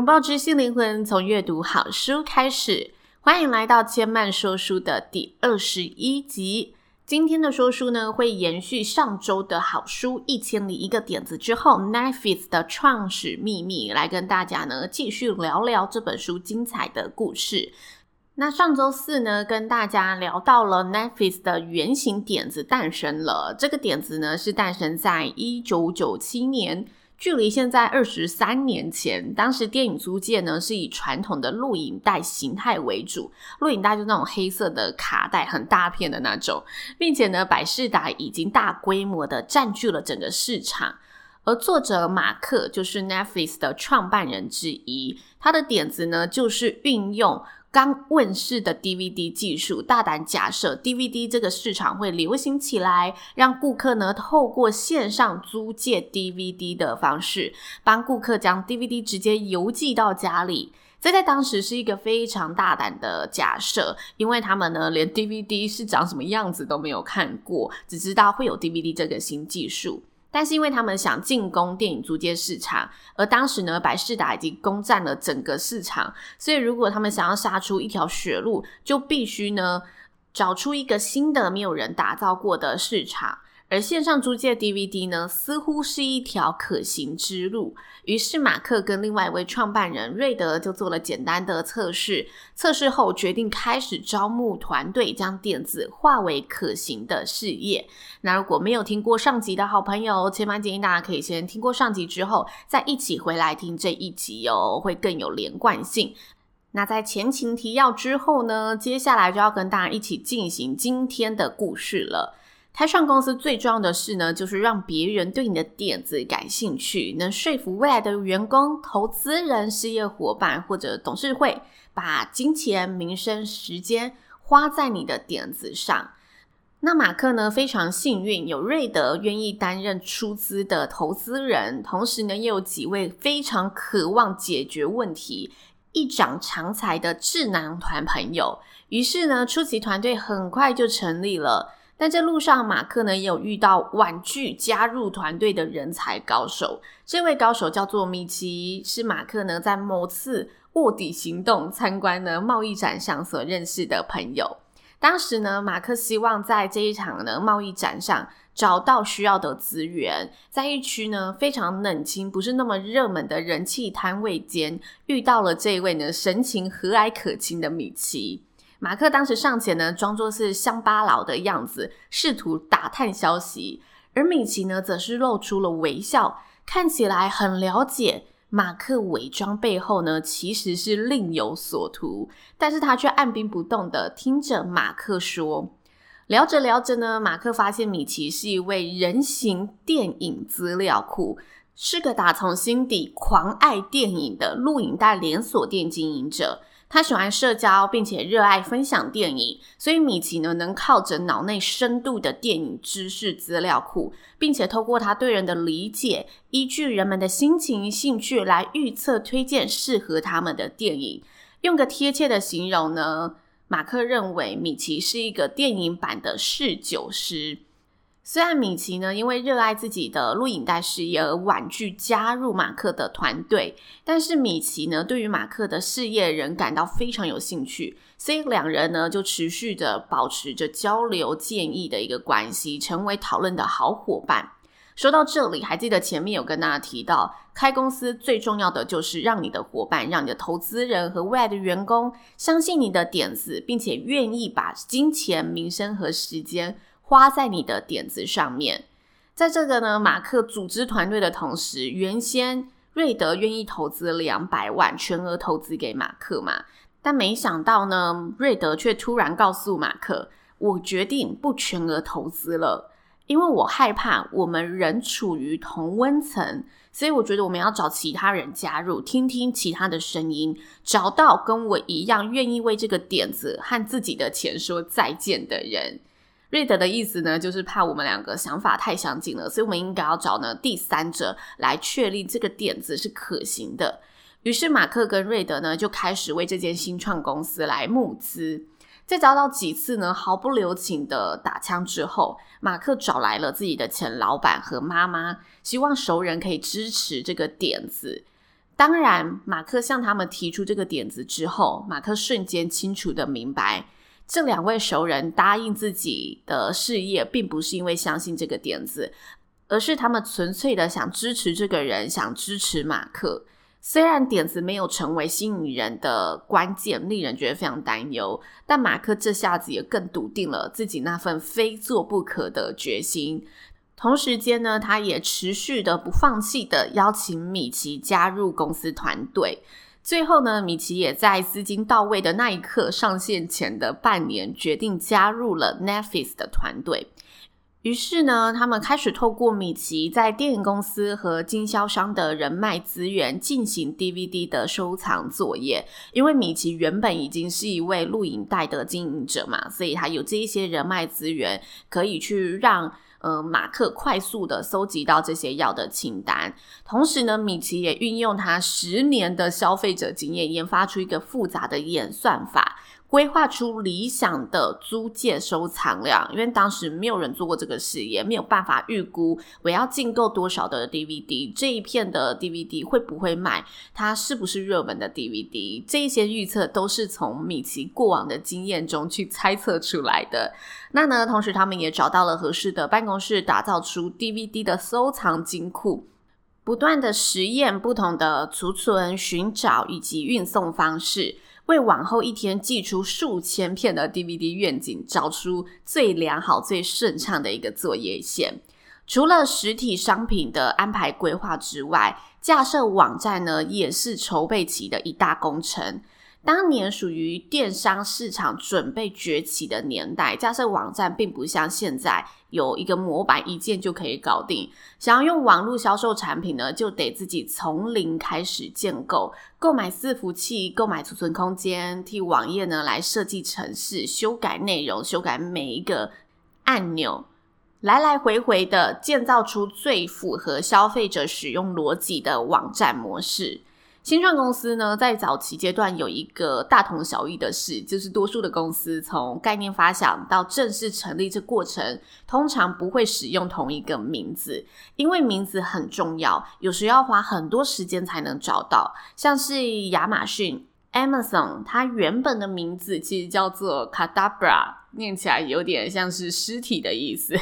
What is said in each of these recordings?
拥抱知性灵魂，从阅读好书开始。欢迎来到千嫚说书的第二十一集。今天的说书呢，会延续上周的好书《一千零一个点子》之后，Netflix 的创始秘密，来跟大家呢继续聊聊这本书精彩的故事。那上周四呢，跟大家聊到了 Netflix 的原型点子诞生了。这个点子呢，是诞生在一九九七年。距离现在二十三年前，当时电影租借呢是以传统的录影带形态为主，录影带就那种黑色的卡带，很大片的那种，并且呢，百事达已经大规模的占据了整个市场。而作者马克就是 Netflix 的创办人之一，他的点子呢就是运用。刚问世的 DVD 技术，大胆假设 DVD 这个市场会流行起来，让顾客呢透过线上租借 DVD 的方式，帮顾客将 DVD 直接邮寄到家里。这在当时是一个非常大胆的假设，因为他们呢连 DVD 是长什么样子都没有看过，只知道会有 DVD 这个新技术。但是因为他们想进攻电影租借市场，而当时呢，百事达已经攻占了整个市场，所以如果他们想要杀出一条血路，就必须呢找出一个新的没有人打造过的市场。而线上租借 DVD 呢，似乎是一条可行之路。于是马克跟另外一位创办人瑞德就做了简单的测试，测试后决定开始招募团队，将点子化为可行的事业。那如果没有听过上集的好朋友，千万建议大家可以先听过上集之后，再一起回来听这一集哦，会更有连贯性。那在前情提要之后呢，接下来就要跟大家一起进行今天的故事了。开创公司最重要的事呢，就是让别人对你的点子感兴趣，能说服未来的员工、投资人、事业伙伴或者董事会，把金钱、名声、时间花在你的点子上。那马克呢，非常幸运，有瑞德愿意担任出资的投资人，同时呢，也有几位非常渴望解决问题、一长长才的智囊团朋友。于是呢，初期团队很快就成立了。但这路上，马克呢也有遇到婉拒加入团队的人才高手。这位高手叫做米奇，是马克呢在某次卧底行动参观呢贸易展上所认识的朋友。当时呢，马克希望在这一场呢贸易展上找到需要的资源，在一区呢非常冷清、不是那么热门的人气摊位间，遇到了这位呢神情和蔼可亲的米奇。马克当时上前呢，装作是乡巴佬的样子，试图打探消息。而米奇呢，则是露出了微笑，看起来很了解马克伪装背后呢，其实是另有所图。但是他却按兵不动的听着马克说。聊着聊着呢，马克发现米奇是一位人形电影资料库，是个打从心底狂爱电影的录影带连锁店经营者。他喜欢社交，并且热爱分享电影，所以米奇呢能靠着脑内深度的电影知识资料库，并且透过他对人的理解，依据人们的心情、兴趣来预测推荐适合他们的电影。用个贴切的形容呢，马克认为米奇是一个电影版的侍酒师。虽然米奇呢，因为热爱自己的录影带事业而婉拒加入马克的团队，但是米奇呢，对于马克的事业仍感到非常有兴趣，所以两人呢就持续的保持着交流建议的一个关系，成为讨论的好伙伴。说到这里，还记得前面有跟大家提到，开公司最重要的就是让你的伙伴、让你的投资人和未来的员工相信你的点子，并且愿意把金钱、名声和时间。花在你的点子上面，在这个呢，马克组织团队的同时，原先瑞德愿意投资两百万，全额投资给马克嘛，但没想到呢，瑞德却突然告诉马克，我决定不全额投资了，因为我害怕我们仍处于同温层，所以我觉得我们要找其他人加入，听听其他的声音，找到跟我一样愿意为这个点子和自己的钱说再见的人。瑞德的意思呢，就是怕我们两个想法太相近了，所以我们应该要找呢第三者来确立这个点子是可行的。于是马克跟瑞德呢就开始为这间新创公司来募资。在遭到几次呢毫不留情的打枪之后，马克找来了自己的前老板和妈妈，希望熟人可以支持这个点子。当然，马克向他们提出这个点子之后，马克瞬间清楚的明白。这两位熟人答应自己的事业，并不是因为相信这个点子，而是他们纯粹的想支持这个人，想支持马克。虽然点子没有成为吸引人的关键，令人觉得非常担忧，但马克这下子也更笃定了自己那份非做不可的决心。同时间呢，他也持续的不放弃的邀请米奇加入公司团队。最后呢，米奇也在资金到位的那一刻上线前的半年，决定加入了 Netflix 的团队。于是呢，他们开始透过米奇在电影公司和经销商的人脉资源进行 DVD 的收藏作业。因为米奇原本已经是一位录影带的经营者嘛，所以他有这一些人脉资源可以去让。呃，马克快速的搜集到这些药的清单，同时呢，米奇也运用他十年的消费者经验，研发出一个复杂的演算法。规划出理想的租借收藏量，因为当时没有人做过这个事业，没有办法预估我要进购多少的 DVD，这一片的 DVD 会不会卖，它是不是热门的 DVD，这些预测都是从米奇过往的经验中去猜测出来的。那呢，同时他们也找到了合适的办公室，打造出 DVD 的收藏金库，不断的实验不同的储存、寻找以及运送方式。为往后一天寄出数千片的 DVD 愿景找出最良好、最顺畅的一个作业线。除了实体商品的安排规划之外，架设网站呢也是筹备期的一大工程。当年属于电商市场准备崛起的年代，架设网站并不像现在有一个模板一键就可以搞定。想要用网络销售产品呢，就得自己从零开始建构，购买伺服器，购买储存空间，替网页呢来设计程式，修改内容，修改每一个按钮，来来回回的建造出最符合消费者使用逻辑的网站模式。新创公司呢，在早期阶段有一个大同小异的事，就是多数的公司从概念发想到正式成立这过程，通常不会使用同一个名字，因为名字很重要，有时要花很多时间才能找到。像是亚马逊 Amazon，它原本的名字其实叫做 Cadabra，念起来有点像是尸体的意思。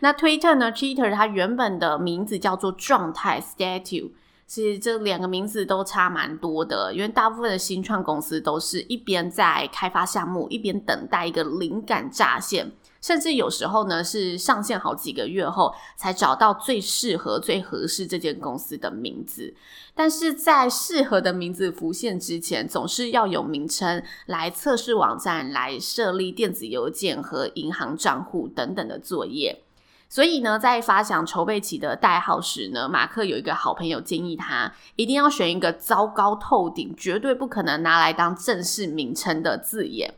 那 Twitter 呢？Twitter 它原本的名字叫做状态 Statue。其实这两个名字都差蛮多的，因为大部分的新创公司都是一边在开发项目，一边等待一个灵感乍现，甚至有时候呢是上线好几个月后才找到最适合、最合适这间公司的名字。但是在适合的名字浮现之前，总是要有名称来测试网站、来设立电子邮件和银行账户等等的作业。所以呢，在发想筹备期的代号时呢，马克有一个好朋友建议他一定要选一个糟糕透顶、绝对不可能拿来当正式名称的字眼。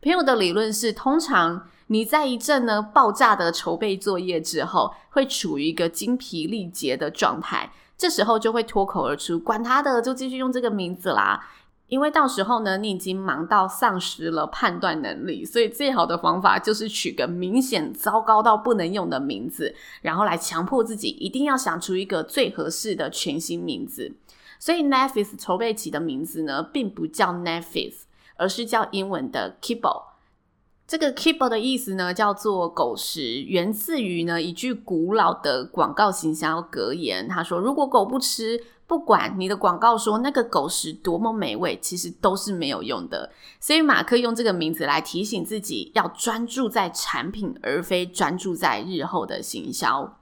朋友的理论是，通常你在一阵呢爆炸的筹备作业之后，会处于一个精疲力竭的状态，这时候就会脱口而出：“管他的，就继续用这个名字啦。”因为到时候呢，你已经忙到丧失了判断能力，所以最好的方法就是取个明显糟糕到不能用的名字，然后来强迫自己一定要想出一个最合适的全新名字。所以 Netflix 筹备期的名字呢，并不叫 Netflix，而是叫英文的 Kibble。这个 Kibble 的意思呢，叫做狗食，源自于呢一句古老的广告行销格言。他说：“如果狗不吃。”不管你的广告说那个狗食多么美味，其实都是没有用的。所以马克用这个名字来提醒自己，要专注在产品，而非专注在日后的行销。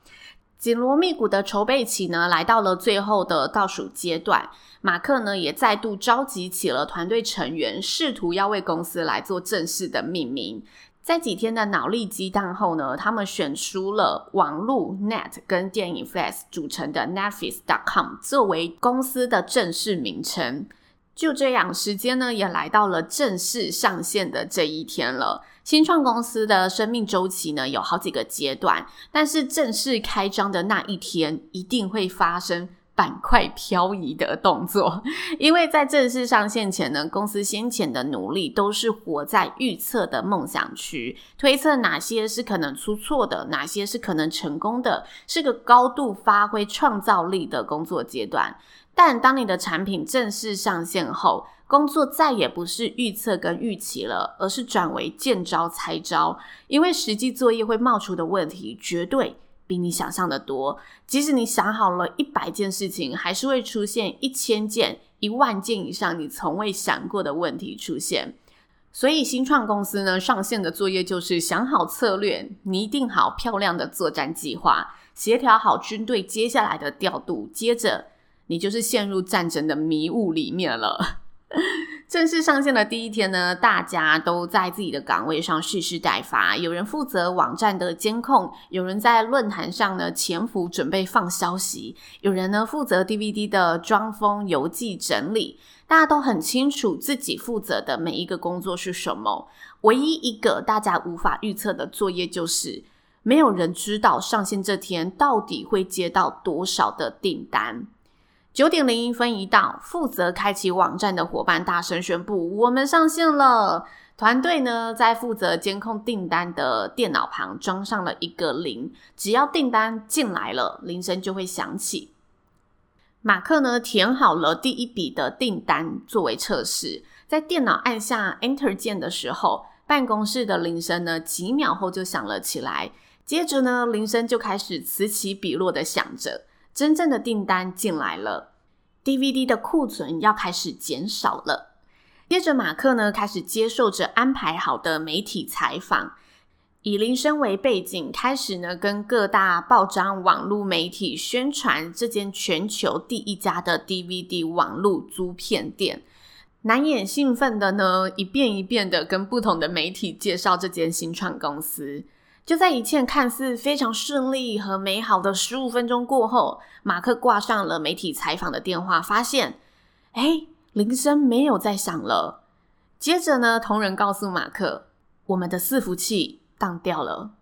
紧锣密鼓的筹备期呢，来到了最后的倒数阶段。马克呢，也再度召集起了团队成员，试图要为公司来做正式的命名。在几天的脑力激荡后呢，他们选出了网路 Net 跟电影 Flash 组成的 Netflix.com 作为公司的正式名称。就这样，时间呢也来到了正式上线的这一天了。新创公司的生命周期呢有好几个阶段，但是正式开张的那一天，一定会发生。板块漂移的动作，因为在正式上线前呢，公司先前的努力都是活在预测的梦想区，推测哪些是可能出错的，哪些是可能成功的，是个高度发挥创造力的工作阶段。但当你的产品正式上线后，工作再也不是预测跟预期了，而是转为见招拆招，因为实际作业会冒出的问题绝对。比你想象的多，即使你想好了一百件事情，还是会出现一千件、一万件以上你从未想过的问题出现。所以新创公司呢，上线的作业就是想好策略，拟定好漂亮的作战计划，协调好军队接下来的调度，接着你就是陷入战争的迷雾里面了。正式上线的第一天呢，大家都在自己的岗位上蓄势待发。有人负责网站的监控，有人在论坛上呢潜伏准备放消息，有人呢负责 DVD 的装封、邮寄整理。大家都很清楚自己负责的每一个工作是什么。唯一一个大家无法预测的作业就是，没有人知道上线这天到底会接到多少的订单。九点零一分一到，负责开启网站的伙伴大声宣布：“我们上线了。”团队呢，在负责监控订单的电脑旁装上了一个铃，只要订单进来了，铃声就会响起。马克呢，填好了第一笔的订单作为测试，在电脑按下 Enter 键的时候，办公室的铃声呢，几秒后就响了起来。接着呢，铃声就开始此起彼落的响着。真正的订单进来了，DVD 的库存要开始减少了。接着，马克呢开始接受着安排好的媒体采访，以铃声为背景，开始呢跟各大报章、网络媒体宣传这间全球第一家的 DVD 网络租片店。难掩兴奋的呢，一遍一遍的跟不同的媒体介绍这间新创公司。就在一切看似非常顺利和美好的十五分钟过后，马克挂上了媒体采访的电话，发现，哎，铃声没有再响了。接着呢，同仁告诉马克，我们的伺服器当掉了。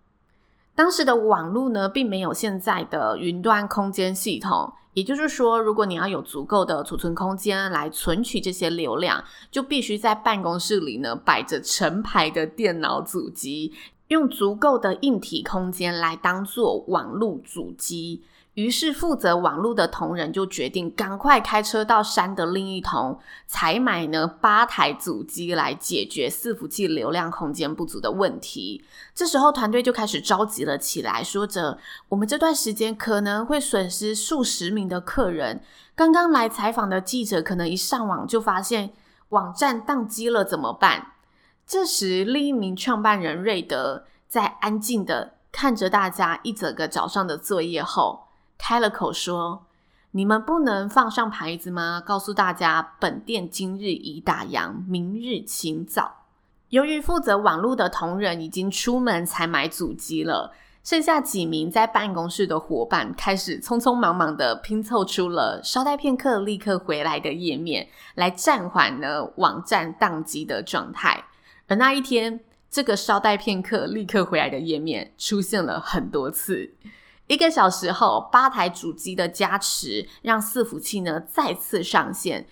当时的网络呢，并没有现在的云端空间系统，也就是说，如果你要有足够的储存空间来存取这些流量，就必须在办公室里呢摆着成排的电脑主机。用足够的硬体空间来当做网路主机，于是负责网络的同仁就决定赶快开车到山的另一头，采买呢八台主机来解决伺服器流量空间不足的问题。这时候团队就开始着急了起来，说着：“我们这段时间可能会损失数十名的客人。刚刚来采访的记者可能一上网就发现网站宕机了，怎么办？”这时，另一名创办人瑞德在安静的看着大家一整个早上的作业后，开了口说：“你们不能放上牌子吗？告诉大家，本店今日已打烊，明日请早。”由于负责网络的同仁已经出门采买主机了，剩下几名在办公室的伙伴开始匆匆忙忙的拼凑出了“稍待片刻，立刻回来”的页面，来暂缓呢网站宕机的状态。而那一天，这个稍待片刻，立刻回来的页面出现了很多次。一个小时后，八台主机的加持让伺服器呢再次上线，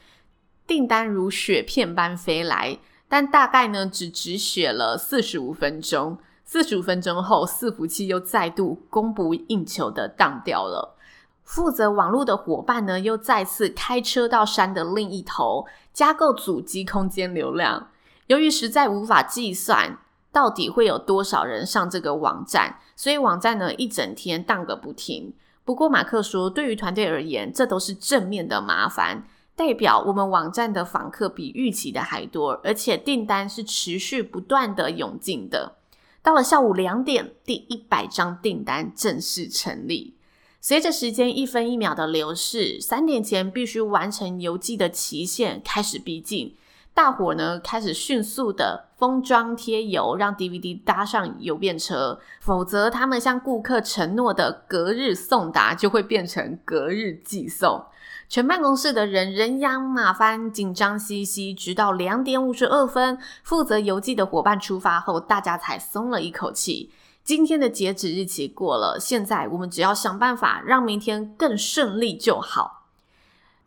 订单如雪片般飞来，但大概呢只止血了四十五分钟。四十五分钟后，伺服器又再度供不应求的当掉了。负责网络的伙伴呢又再次开车到山的另一头，加购主机空间流量。由于实在无法计算到底会有多少人上这个网站，所以网站呢一整天荡个不停。不过马克说，对于团队而言，这都是正面的麻烦，代表我们网站的访客比预期的还多，而且订单是持续不断的涌进的。到了下午两点，第一百张订单正式成立。随着时间一分一秒的流逝，三点前必须完成邮寄的期限开始逼近。大伙呢开始迅速的封装贴邮，让 DVD 搭上邮便车，否则他们向顾客承诺的隔日送达就会变成隔日寄送。全办公室的人人仰马翻，紧张兮兮，直到两点五十二分，负责邮寄的伙伴出发后，大家才松了一口气。今天的截止日期过了，现在我们只要想办法让明天更顺利就好。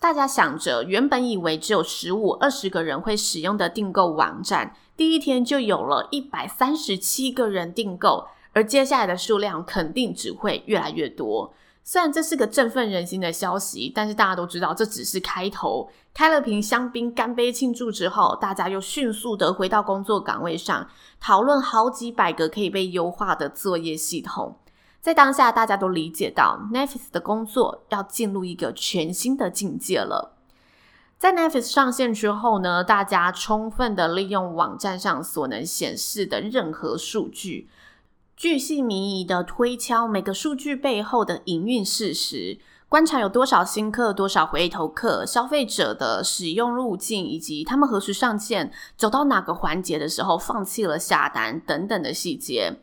大家想着，原本以为只有十五、二十个人会使用的订购网站，第一天就有了一百三十七个人订购，而接下来的数量肯定只会越来越多。虽然这是个振奋人心的消息，但是大家都知道这只是开头。开了瓶香槟，干杯庆祝之后，大家又迅速的回到工作岗位上，讨论好几百个可以被优化的作业系统。在当下，大家都理解到 Netflix 的工作要进入一个全新的境界了。在 Netflix 上线之后呢，大家充分的利用网站上所能显示的任何数据。巨细靡遗的推敲每个数据背后的营运事实，观察有多少新客、多少回头客、消费者的使用路径，以及他们何时上线、走到哪个环节的时候放弃了下单等等的细节。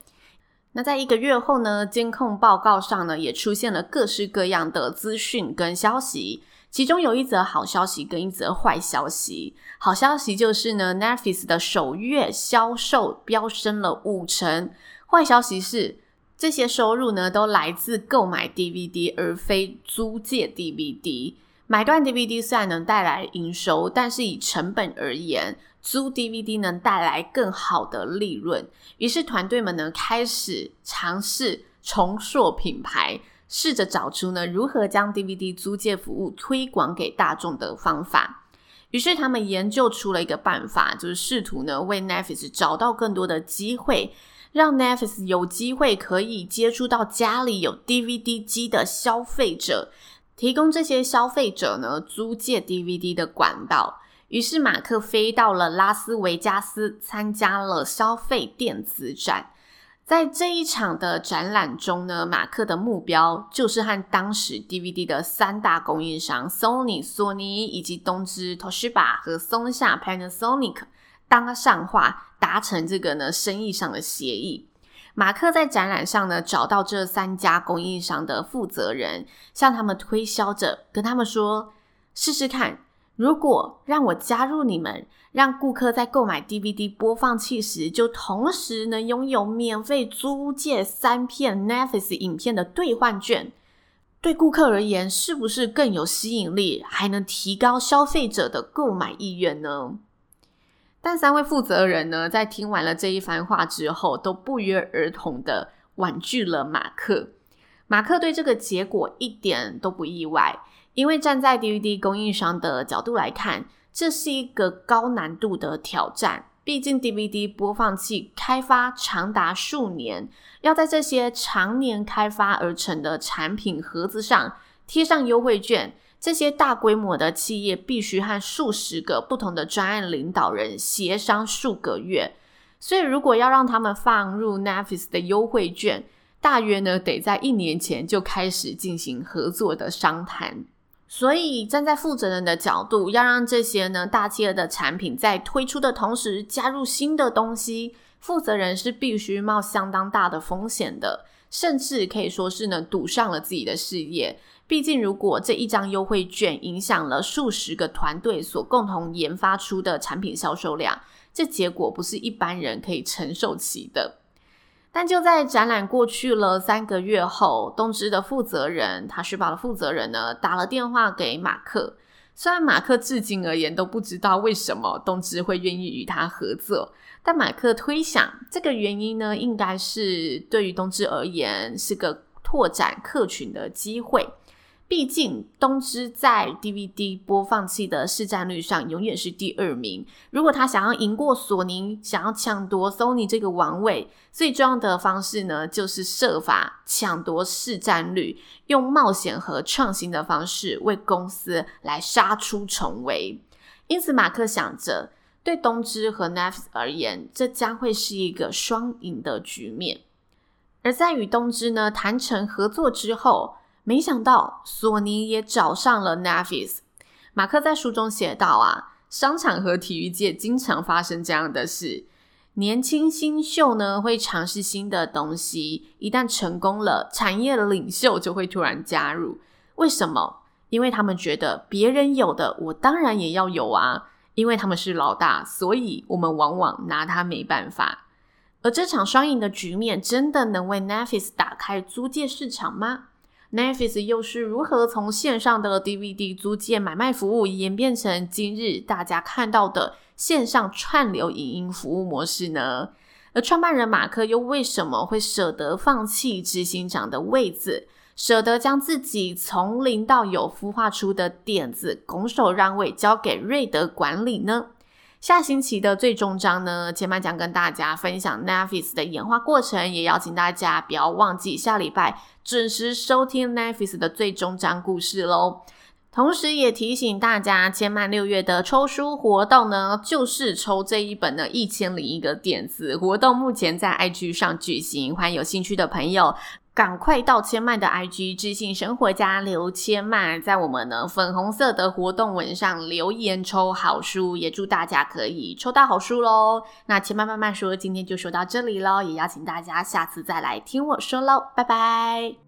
那在一个月后呢，监控报告上呢也出现了各式各样的资讯跟消息，其中有一则好消息跟一则坏消息。好消息就是呢，Netflix 的首月销售飙升了五成。坏消息是，这些收入呢都来自购买 DVD 而非租借 DVD。买断 DVD 虽然能带来营收，但是以成本而言，租 DVD 能带来更好的利润。于是团队们呢开始尝试重塑品牌，试着找出呢如何将 DVD 租借服务推广给大众的方法。于是他们研究出了一个办法，就是试图呢为 Netflix 找到更多的机会。让 Netflix 有机会可以接触到家里有 DVD 机的消费者，提供这些消费者呢租借 DVD 的管道。于是马克飞到了拉斯维加斯，参加了消费电子展。在这一场的展览中呢，马克的目标就是和当时 DVD 的三大供应商 Sony 索尼以及东芝 Toshiba 和松下 Panasonic 搭上话。达成这个呢生意上的协议。马克在展览上呢找到这三家供应商的负责人，向他们推销着，跟他们说：“试试看，如果让我加入你们，让顾客在购买 DVD 播放器时，就同时能拥有免费租借三片 Netflix 影片的兑换券，对顾客而言是不是更有吸引力，还能提高消费者的购买意愿呢？”但三位负责人呢，在听完了这一番话之后，都不约而同的婉拒了马克。马克对这个结果一点都不意外，因为站在 DVD 供应商的角度来看，这是一个高难度的挑战。毕竟 DVD 播放器开发长达数年，要在这些常年开发而成的产品盒子上贴上优惠券。这些大规模的企业必须和数十个不同的专案领导人协商数个月，所以如果要让他们放入 Netflix 的优惠券，大约呢得在一年前就开始进行合作的商谈。所以站在负责人的角度，要让这些呢大企业的产品在推出的同时加入新的东西，负责人是必须冒相当大的风险的，甚至可以说是呢赌上了自己的事业。毕竟，如果这一张优惠券影响了数十个团队所共同研发出的产品销售量，这结果不是一般人可以承受起的。但就在展览过去了三个月后，东芝的负责人，塔斯堡的负责人呢打了电话给马克。虽然马克至今而言都不知道为什么东芝会愿意与他合作，但马克推想，这个原因呢，应该是对于东芝而言是个拓展客群的机会。毕竟，东芝在 DVD 播放器的市占率上永远是第二名。如果他想要赢过索尼，想要抢夺 Sony 这个王位，最重要的方式呢，就是设法抢夺市占率，用冒险和创新的方式为公司来杀出重围。因此，马克想着，对东芝和 Neffs 而言，这将会是一个双赢的局面。而在与东芝呢谈成合作之后，没想到，索尼也找上了 Netflix。马克在书中写道：“啊，商场和体育界经常发生这样的事。年轻新秀呢，会尝试新的东西，一旦成功了，产业的领袖就会突然加入。为什么？因为他们觉得别人有的，我当然也要有啊。因为他们是老大，所以我们往往拿他没办法。而这场双赢的局面，真的能为 Netflix 打开租借市场吗？Netflix 又是如何从线上的 DVD 租借买卖服务，演变成今日大家看到的？线上串流影音服务模式呢？而创办人马克又为什么会舍得放弃执行长的位子，舍得将自己从零到有孵化出的点子拱手让位，交给瑞德管理呢？下星期的最终章呢，千曼将跟大家分享 Nefis 的演化过程，也邀请大家不要忘记下礼拜准时收听 Nefis 的最终章故事喽。同时也提醒大家，千曼六月的抽书活动呢，就是抽这一本的《一千零一个点子》活动，目前在 IG 上举行，欢迎有兴趣的朋友赶快到千曼的 IG 知性生活家刘千曼，在我们呢粉红色的活动文上留言抽好书，也祝大家可以抽到好书喽。那千曼慢慢说，今天就说到这里喽，也邀请大家下次再来听我说喽，拜拜。